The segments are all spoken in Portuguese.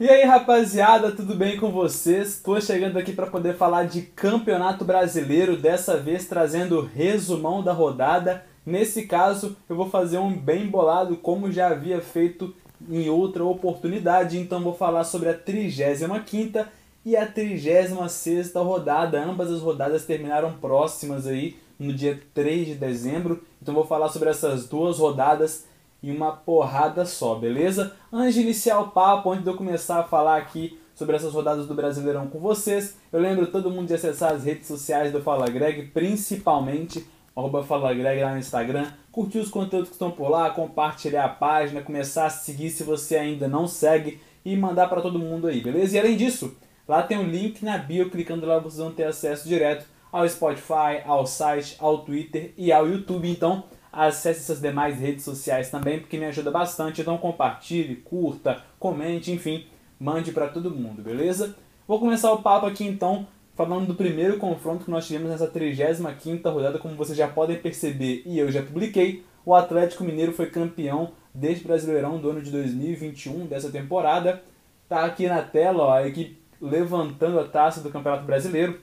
E aí, rapaziada, tudo bem com vocês? Estou chegando aqui para poder falar de Campeonato Brasileiro, dessa vez trazendo o resumão da rodada. Nesse caso, eu vou fazer um bem bolado, como já havia feito em outra oportunidade. Então, vou falar sobre a 35 e a 36 rodada. Ambas as rodadas terminaram próximas aí no dia 3 de dezembro. Então, vou falar sobre essas duas rodadas em uma porrada só, beleza? Antes de iniciar o papo, antes de eu começar a falar aqui sobre essas rodadas do Brasileirão com vocês, eu lembro todo mundo de acessar as redes sociais do Fala Greg, principalmente arroba Fala Greg lá no Instagram, curtir os conteúdos que estão por lá, compartilhar a página, começar a seguir se você ainda não segue e mandar para todo mundo aí, beleza? E além disso, lá tem um link na bio, clicando lá vocês vão ter acesso direto ao Spotify, ao site, ao Twitter e ao YouTube, então Acesse essas demais redes sociais também, porque me ajuda bastante. Então compartilhe, curta, comente, enfim, mande para todo mundo, beleza? Vou começar o papo aqui então, falando do primeiro confronto que nós tivemos nessa 35ª rodada, como vocês já podem perceber e eu já publiquei, o Atlético Mineiro foi campeão deste Brasileirão do ano de 2021, dessa temporada. Tá aqui na tela, ó, a equipe levantando a taça do Campeonato Brasileiro.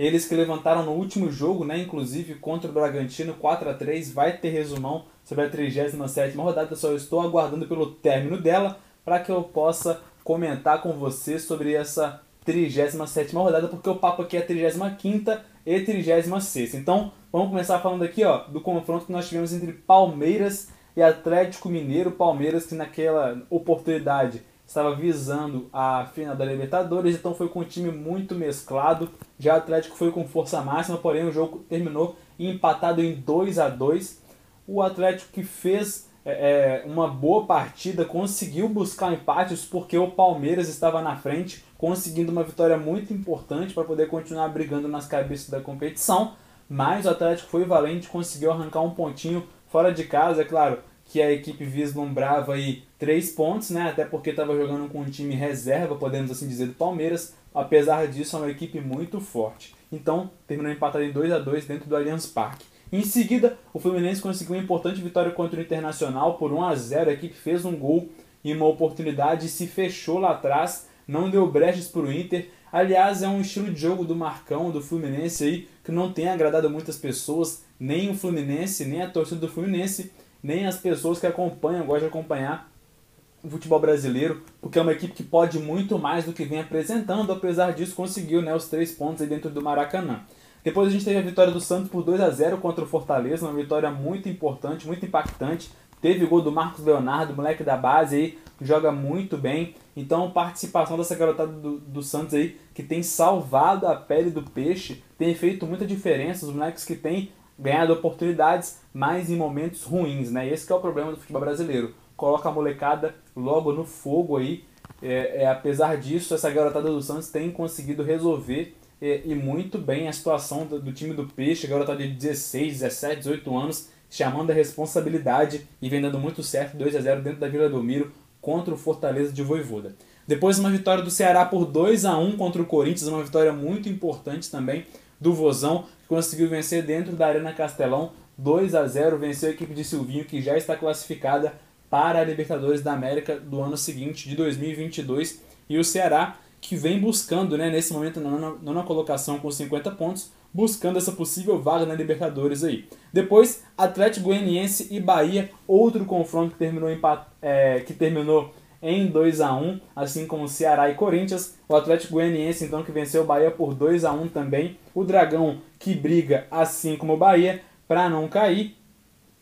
Eles que levantaram no último jogo, né, inclusive contra o Bragantino 4 a 3 vai ter resumão sobre a 37 rodada, só estou aguardando pelo término dela para que eu possa comentar com você sobre essa 37 rodada, porque o papo aqui é 35 e 36. Então, vamos começar falando aqui, ó, do confronto que nós tivemos entre Palmeiras e Atlético Mineiro, Palmeiras que naquela oportunidade estava visando a final da Libertadores, então foi com um time muito mesclado. Já o Atlético foi com força máxima, porém o jogo terminou empatado em 2 a 2 O Atlético que fez é, é, uma boa partida, conseguiu buscar empates porque o Palmeiras estava na frente, conseguindo uma vitória muito importante para poder continuar brigando nas cabeças da competição. Mas o Atlético foi valente, conseguiu arrancar um pontinho fora de casa, é claro que a equipe vislumbrava aí três pontos, né? Até porque estava jogando com um time reserva, podemos assim dizer, do Palmeiras. Apesar disso, é uma equipe muito forte. Então, terminou empatado em 2 a 2 dentro do Allianz Parque. Em seguida, o Fluminense conseguiu uma importante vitória contra o Internacional por 1 a 0. A equipe fez um gol e uma oportunidade se fechou lá atrás, não deu brechas para o Inter. Aliás, é um estilo de jogo do Marcão, do Fluminense aí, que não tem agradado muitas pessoas, nem o Fluminense, nem a torcida do Fluminense nem as pessoas que acompanham, gostam de acompanhar o futebol brasileiro, porque é uma equipe que pode muito mais do que vem apresentando, apesar disso conseguiu né, os três pontos aí dentro do Maracanã. Depois a gente teve a vitória do Santos por 2 a 0 contra o Fortaleza, uma vitória muito importante, muito impactante. Teve o gol do Marcos Leonardo, moleque da base aí, joga muito bem. Então, participação dessa garotada do, do Santos aí, que tem salvado a pele do peixe, tem feito muita diferença. Os moleques que têm ganhado oportunidades, mas em momentos ruins, né? Esse é o problema do futebol brasileiro. Coloca a molecada logo no fogo aí. É, é, apesar disso, essa garotada do Santos tem conseguido resolver é, e muito bem a situação do, do, time do Peixe, garotada de 16, 17, 18 anos, chamando a responsabilidade e vem dando muito certo, 2 a 0 dentro da Vila Belmiro contra o Fortaleza de Voivoda. Depois uma vitória do Ceará por 2 a 1 contra o Corinthians, uma vitória muito importante também do Vozão, que conseguiu vencer dentro da Arena Castelão 2 a 0 venceu a equipe de Silvinho, que já está classificada para a Libertadores da América do ano seguinte, de 2022. E o Ceará, que vem buscando, né, nesse momento, na nona, colocação com 50 pontos, buscando essa possível vaga na Libertadores aí. Depois, Atlético Goianiense e Bahia, outro confronto que terminou, em, é, que terminou em 2 a 1 assim como Ceará e Corinthians. O Atlético Goianiense, então, que venceu o Bahia por 2 a 1 também. O Dragão, que briga assim como o Bahia para não cair.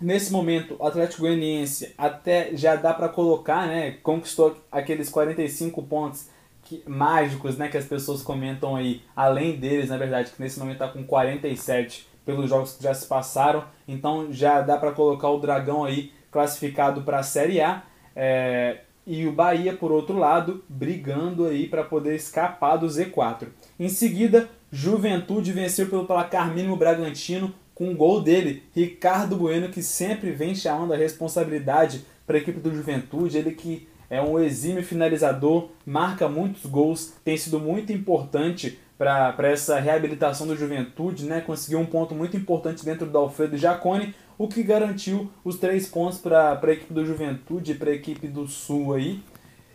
Nesse momento, o Atlético Goianiense até já dá para colocar, né, conquistou aqueles 45 pontos que, mágicos, né, que as pessoas comentam aí, além deles, na verdade, que nesse momento está com 47 pelos jogos que já se passaram. Então já dá para colocar o Dragão aí classificado para a Série A. É, e o Bahia, por outro lado, brigando aí para poder escapar do Z4. Em seguida, Juventude venceu pelo placar mínimo Bragantino com o gol dele, Ricardo Bueno, que sempre vem chamando a responsabilidade para a equipe do Juventude, ele que é um exímio finalizador, marca muitos gols, tem sido muito importante para essa reabilitação do Juventude, né? conseguiu um ponto muito importante dentro do Alfredo Jacone, o que garantiu os três pontos para a equipe do Juventude para a equipe do Sul aí.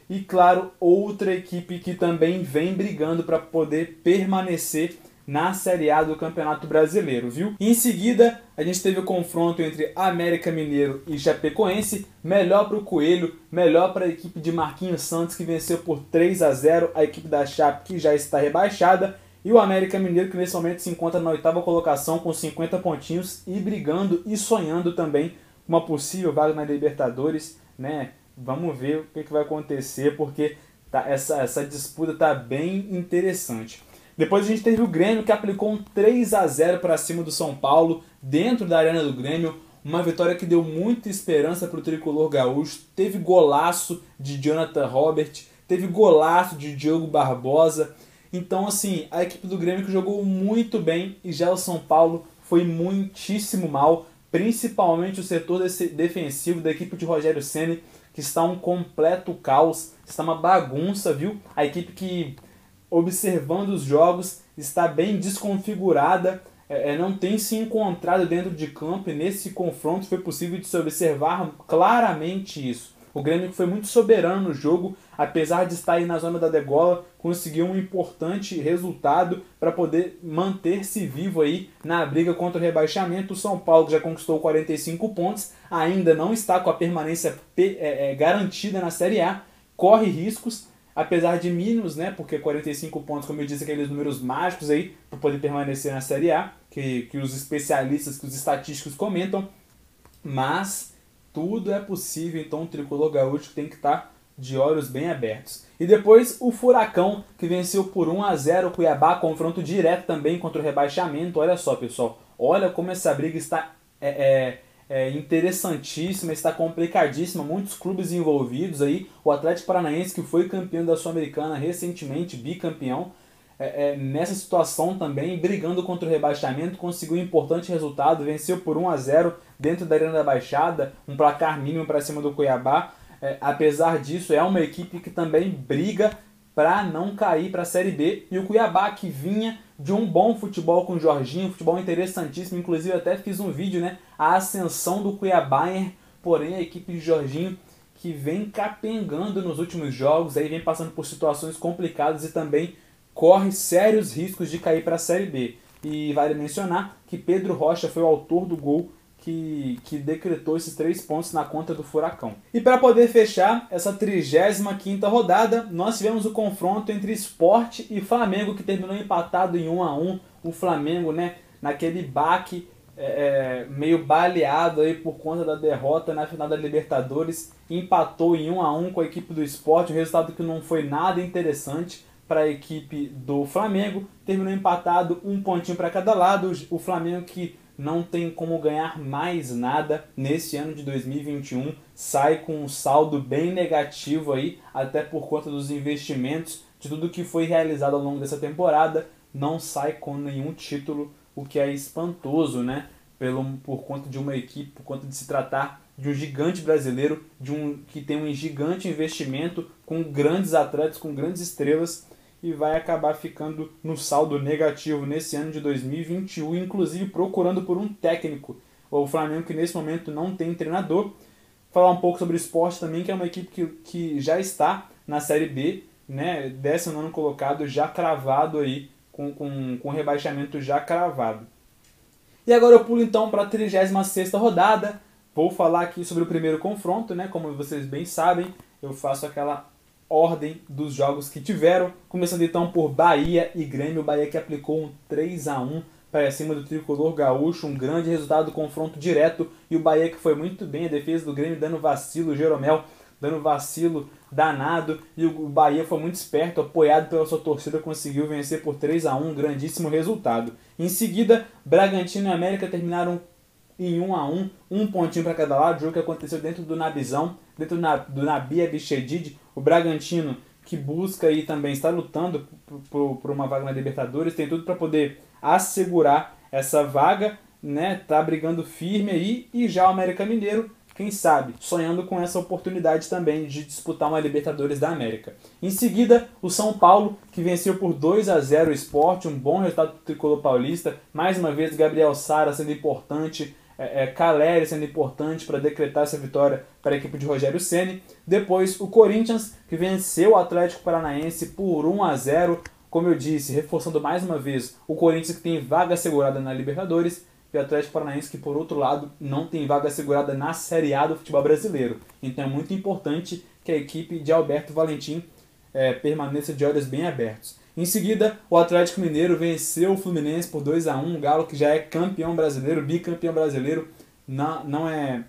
e claro, outra equipe que também vem brigando para poder permanecer na Série A do Campeonato Brasileiro, viu? Em seguida, a gente teve o confronto entre América Mineiro e Chapecoense, melhor para o Coelho, melhor para a equipe de Marquinhos Santos que venceu por 3 a 0, a equipe da Chape que já está rebaixada, e o América Mineiro que nesse momento se encontra na oitava colocação com 50 pontinhos e brigando e sonhando também uma possível vaga na Libertadores, né? Vamos ver o que, que vai acontecer, porque tá, essa, essa disputa tá bem interessante. Depois a gente teve o Grêmio que aplicou um 3 a 0 para cima do São Paulo, dentro da arena do Grêmio. Uma vitória que deu muita esperança para o tricolor gaúcho. Teve golaço de Jonathan Robert, teve golaço de Diogo Barbosa. Então, assim, a equipe do Grêmio que jogou muito bem e já o São Paulo foi muitíssimo mal, principalmente o setor defensivo da equipe de Rogério Ceni, que está um completo caos, está uma bagunça, viu? A equipe que observando os jogos, está bem desconfigurada, é, é, não tem se encontrado dentro de campo e nesse confronto foi possível de se observar claramente isso. O Grêmio foi muito soberano no jogo, apesar de estar aí na zona da degola, conseguiu um importante resultado para poder manter-se vivo aí na briga contra o rebaixamento. O São Paulo já conquistou 45 pontos, ainda não está com a permanência é, é, garantida na Série A, corre riscos, apesar de mínimos, né? Porque 45 pontos, como eu disse, aqueles números mágicos aí para poder permanecer na Série A, que, que os especialistas, que os estatísticos comentam, mas tudo é possível, então o tricolor gaúcho tem que estar tá de olhos bem abertos. E depois o Furacão, que venceu por 1 a 0 o Cuiabá, confronto direto também contra o rebaixamento. Olha só, pessoal, olha como essa briga está é, é, é, interessantíssima, está complicadíssima, muitos clubes envolvidos aí. O Atlético Paranaense, que foi campeão da Sul-Americana recentemente, bicampeão, é, é, nessa situação também, brigando contra o rebaixamento, conseguiu um importante resultado, venceu por 1 a 0 dentro da Arena da Baixada, um placar mínimo para cima do Cuiabá. É, apesar disso, é uma equipe que também briga para não cair para a Série B. E o Cuiabá, que vinha de um bom futebol com o Jorginho, futebol interessantíssimo, inclusive até fiz um vídeo, né? A ascensão do Cuiabá, porém a equipe de Jorginho que vem capengando nos últimos jogos, aí vem passando por situações complicadas e também corre sérios riscos de cair para a Série B. E vale mencionar que Pedro Rocha foi o autor do gol que, que decretou esses três pontos na conta do Furacão. E para poder fechar essa 35 rodada, nós tivemos o confronto entre Esporte e Flamengo, que terminou empatado em 1 a 1 O Flamengo, né, naquele baque é, é meio baleado aí por conta da derrota na final da Libertadores, empatou em 1 a 1 com a equipe do Esporte, um resultado que não foi nada interessante para a equipe do Flamengo, terminou empatado um pontinho para cada lado, o Flamengo que não tem como ganhar mais nada nesse ano de 2021, sai com um saldo bem negativo aí, até por conta dos investimentos, de tudo que foi realizado ao longo dessa temporada, não sai com nenhum título, o que é espantoso, né? Pelo, por conta de uma equipe, por conta de se tratar de um gigante brasileiro, de um que tem um gigante investimento com grandes atletas, com grandes estrelas e vai acabar ficando no saldo negativo nesse ano de 2021, inclusive procurando por um técnico. O Flamengo que nesse momento não tem treinador. Falar um pouco sobre o esporte também, que é uma equipe que, que já está na Série B, né? 19 colocado, já cravado aí, com, com, com rebaixamento já cravado. E agora eu pulo então para a 36 rodada. Vou falar aqui sobre o primeiro confronto, né? Como vocês bem sabem, eu faço aquela ordem dos jogos que tiveram, começando então por Bahia e Grêmio. Bahia que aplicou um 3 a 1 para cima do tricolor gaúcho, um grande resultado do confronto direto. E o Bahia que foi muito bem, a defesa do Grêmio dando vacilo, Jeromel dando vacilo danado. E o Bahia foi muito esperto, apoiado pela sua torcida, conseguiu vencer por 3 a 1 um grandíssimo resultado. Em seguida, Bragantino e América terminaram em 1 a 1 um pontinho para cada lado, jogo que aconteceu dentro do Nabizão, dentro do Nabi Abichedid, o Bragantino, que busca aí também, está lutando por, uma vaga na Libertadores, tem tudo para poder assegurar essa vaga, né? Tá brigando firme aí e já o América Mineiro, quem sabe, sonhando com essa oportunidade também de disputar uma Libertadores da América. Em seguida, o São Paulo, que venceu por 2 a 0 o Sport, um bom resultado do tricolor paulista. Mais uma vez, Gabriel Sara sendo importante, é, é, Caleri sendo importante para decretar essa vitória para a equipe de Rogério Ceni. Depois o Corinthians que venceu o Atlético Paranaense por 1 a 0, como eu disse, reforçando mais uma vez o Corinthians que tem vaga segurada na Libertadores e o Atlético Paranaense que por outro lado não tem vaga segurada na Série A do futebol brasileiro. Então é muito importante que a equipe de Alberto Valentim é, permaneça de olhos bem abertos. Em seguida, o Atlético Mineiro venceu o Fluminense por 2 a 1 o Galo que já é campeão brasileiro, bicampeão brasileiro, não, não é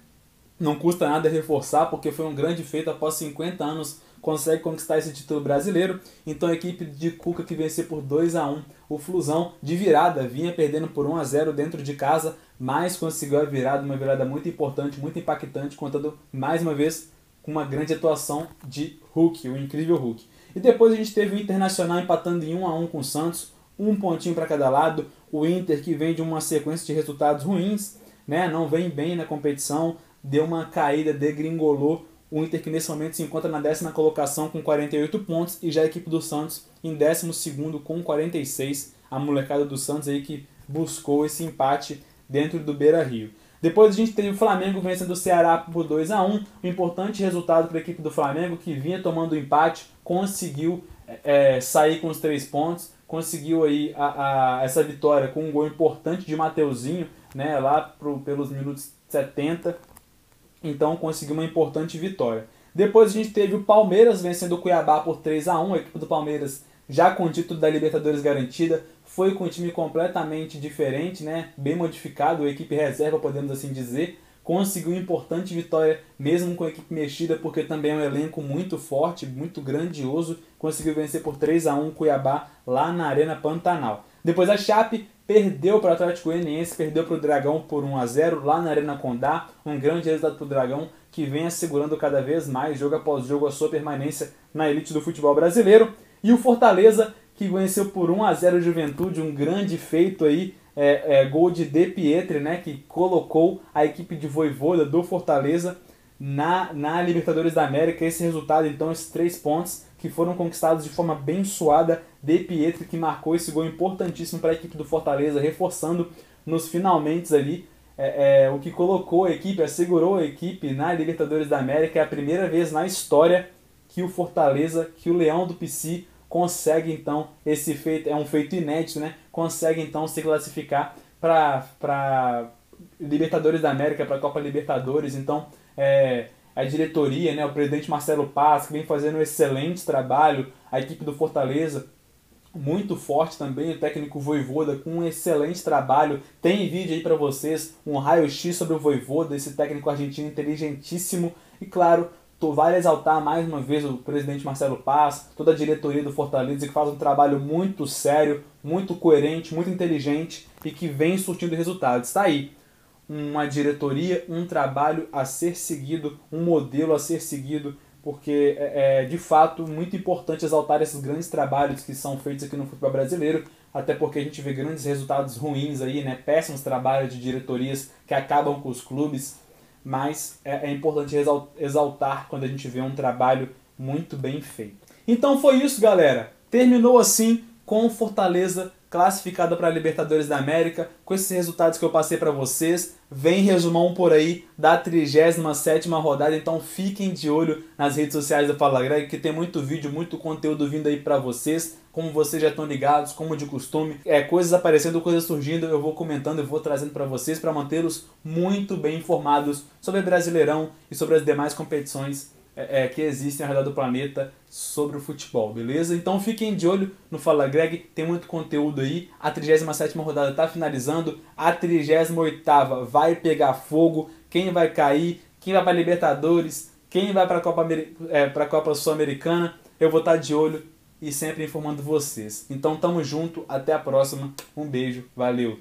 não custa nada reforçar, porque foi um grande feito após 50 anos consegue conquistar esse título brasileiro. Então a equipe de Cuca que venceu por 2 a 1 o Flusão de virada, vinha perdendo por 1 a 0 dentro de casa, mas conseguiu a virada, uma virada muito importante, muito impactante, contando mais uma vez com uma grande atuação de Hulk, o incrível Hulk. E depois a gente teve o Internacional empatando em 1 a 1 com o Santos, um pontinho para cada lado. O Inter que vem de uma sequência de resultados ruins, né? Não vem bem na competição, deu uma caída, degringolou. O Inter que nesse momento se encontra na décima colocação com 48 pontos e já a equipe do Santos em décimo segundo com 46. A molecada do Santos aí que buscou esse empate dentro do Beira-Rio. Depois a gente teve o Flamengo vencendo o Ceará por 2 a 1 um importante resultado para a equipe do Flamengo, que vinha tomando empate, conseguiu é, sair com os três pontos, conseguiu aí a, a, essa vitória com um gol importante de Mateuzinho, né, lá pro, pelos minutos 70, então conseguiu uma importante vitória. Depois a gente teve o Palmeiras vencendo o Cuiabá por 3 a 1 a equipe do Palmeiras já com o título da Libertadores garantida, foi com um time completamente diferente, né? bem modificado, a equipe reserva, podemos assim dizer. Conseguiu importante vitória, mesmo com a equipe mexida, porque também é um elenco muito forte, muito grandioso. Conseguiu vencer por 3 a 1 Cuiabá lá na Arena Pantanal. Depois a Chape perdeu para o Atlético Goianiense, perdeu para o Dragão por 1 a 0 lá na Arena Condá. Um grande resultado para o Dragão, que vem assegurando cada vez mais, jogo após jogo, a sua permanência na elite do futebol brasileiro. E o Fortaleza, que venceu por 1 a 0 o Juventude, um grande feito aí, é, é, gol de De Pietri, né, que colocou a equipe de Voivoda do Fortaleza na, na Libertadores da América. Esse resultado, então, esses três pontos que foram conquistados de forma bem suada. De Pietri que marcou esse gol importantíssimo para a equipe do Fortaleza, reforçando nos finalmente ali é, é, o que colocou a equipe, assegurou a equipe na Libertadores da América. É a primeira vez na história que o Fortaleza, que o Leão do PC consegue então esse feito, é um feito inédito, né? Consegue então se classificar para Libertadores da América, para a Copa Libertadores. Então, é, a diretoria, né, o presidente Marcelo Paz, que vem fazendo um excelente trabalho, a equipe do Fortaleza, muito forte também, o técnico Voivoda com um excelente trabalho. Tem vídeo aí para vocês, um raio-x sobre o Voivoda, esse técnico argentino inteligentíssimo. E claro, Tô, vale exaltar mais uma vez o presidente Marcelo Paz, toda a diretoria do Fortaleza que faz um trabalho muito sério, muito coerente, muito inteligente e que vem surtindo resultados. Está aí uma diretoria, um trabalho a ser seguido, um modelo a ser seguido, porque é, é de fato muito importante exaltar esses grandes trabalhos que são feitos aqui no futebol brasileiro, até porque a gente vê grandes resultados ruins aí, né? Péssimos trabalhos de diretorias que acabam com os clubes mas é, é importante exaltar quando a gente vê um trabalho muito bem feito. Então foi isso, galera. Terminou assim com Fortaleza classificado para a Libertadores da América, com esses resultados que eu passei para vocês. Vem resumão por aí da 37ª rodada, então fiquem de olho nas redes sociais do Fala Greg, que tem muito vídeo, muito conteúdo vindo aí para vocês como vocês já estão ligados, como de costume, é, coisas aparecendo, coisas surgindo, eu vou comentando, eu vou trazendo para vocês para mantê-los muito bem informados sobre o Brasileirão e sobre as demais competições é, é, que existem ao redor do planeta sobre o futebol, beleza? Então fiquem de olho no Fala Greg, tem muito conteúdo aí. A 37 rodada está finalizando, a 38 vai pegar fogo. Quem vai cair? Quem vai para Libertadores? Quem vai para a Copa, é, Copa Sul-Americana? Eu vou estar tá de olho e sempre informando vocês. Então tamo junto, até a próxima. Um beijo, valeu.